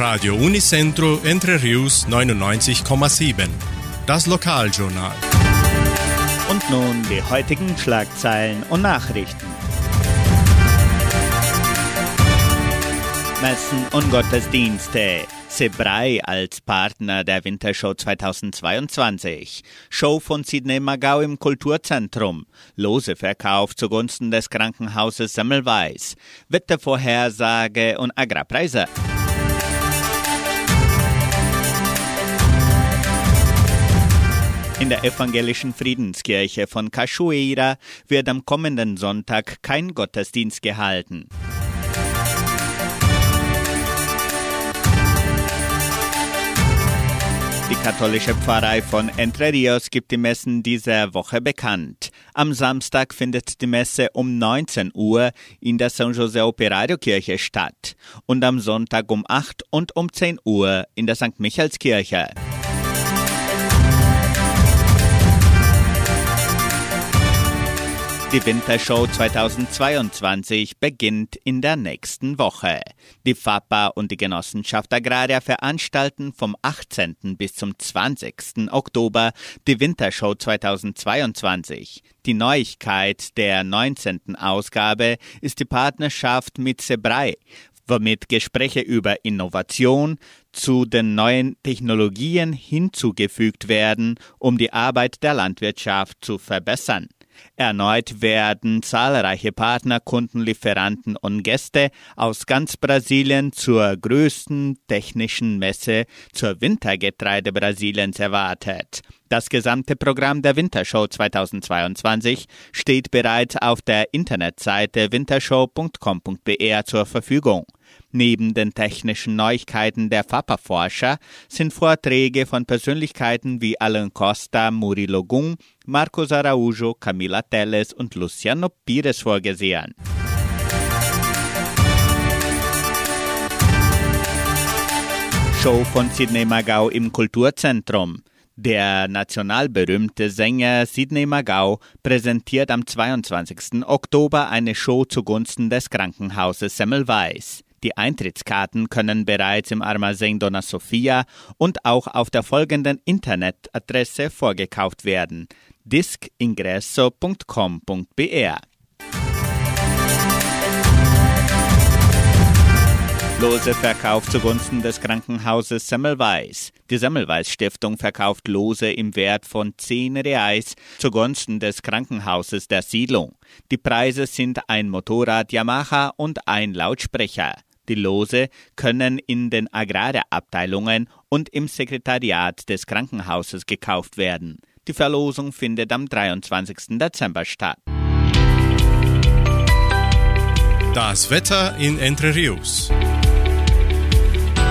Radio Unicentro Entre Rius 99,7. Das Lokaljournal. Und nun die heutigen Schlagzeilen und Nachrichten. Messen und Gottesdienste. Sebrei als Partner der Wintershow 2022. Show von Sidney Magau im Kulturzentrum. Loseverkauf zugunsten des Krankenhauses Semmelweis. Wettervorhersage und Agrarpreise. In der evangelischen Friedenskirche von Cachoeira wird am kommenden Sonntag kein Gottesdienst gehalten. Die katholische Pfarrei von Entre Rios gibt die Messen dieser Woche bekannt. Am Samstag findet die Messe um 19 Uhr in der San José Operario Kirche statt und am Sonntag um 8 und um 10 Uhr in der St. Michaelskirche. Die Wintershow 2022 beginnt in der nächsten Woche. Die FAPA und die Genossenschaft Agraria veranstalten vom 18. bis zum 20. Oktober die Wintershow 2022. Die Neuigkeit der 19. Ausgabe ist die Partnerschaft mit Sebrei, womit Gespräche über Innovation zu den neuen Technologien hinzugefügt werden, um die Arbeit der Landwirtschaft zu verbessern. Erneut werden zahlreiche Partner, Kunden, Lieferanten und Gäste aus ganz Brasilien zur größten technischen Messe zur Wintergetreide Brasiliens erwartet. Das gesamte Programm der Wintershow 2022 steht bereits auf der Internetseite wintershow.com.br zur Verfügung. Neben den technischen Neuigkeiten der FAPA-Forscher sind Vorträge von Persönlichkeiten wie Alan Costa, Murilo Gung, Marcos Araújo, Camila Teles und Luciano Pires vorgesehen. Show von Sidney Magau im Kulturzentrum. Der nationalberühmte Sänger Sidney Magau präsentiert am 22. Oktober eine Show zugunsten des Krankenhauses Semmelweis. Die Eintrittskarten können bereits im Armazém Dona Sofia und auch auf der folgenden Internetadresse vorgekauft werden: discingresso.com.br. Lose verkauft zugunsten des Krankenhauses Semmelweis. Die Semmelweis Stiftung verkauft Lose im Wert von 10 Reais zugunsten des Krankenhauses der Siedlung. Die Preise sind ein Motorrad Yamaha und ein Lautsprecher. Die Lose können in den Agrarabteilungen und im Sekretariat des Krankenhauses gekauft werden. Die Verlosung findet am 23. Dezember statt. Das Wetter in Entre Rios.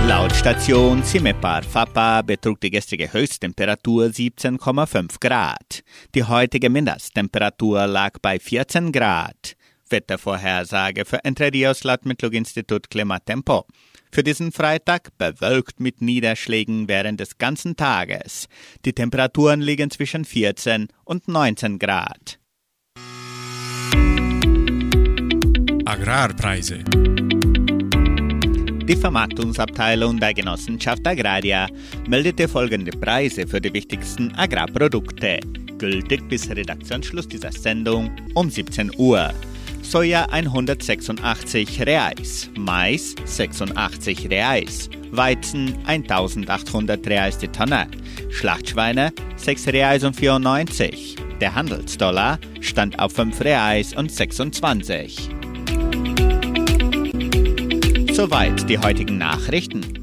Laut Station Cimepar Fapa betrug die gestrige Höchsttemperatur 17,5 Grad. Die heutige Mindesttemperatur lag bei 14 Grad. Wettervorhersage für Entre Rios laut Metlog-Institut Klimatempo. Für diesen Freitag bewölkt mit Niederschlägen während des ganzen Tages. Die Temperaturen liegen zwischen 14 und 19 Grad. Agrarpreise. Die Vermarktungsabteilung der Genossenschaft Agraria meldete folgende Preise für die wichtigsten Agrarprodukte, gültig bis Redaktionsschluss dieser Sendung um 17 Uhr. Soja 186 Reais, Mais 86 Reais, Weizen 1800 Reais die Tonne, Schlachtschweine 6 Reais und 94. Der Handelsdollar stand auf 5 Reais und 26. Soweit die heutigen Nachrichten.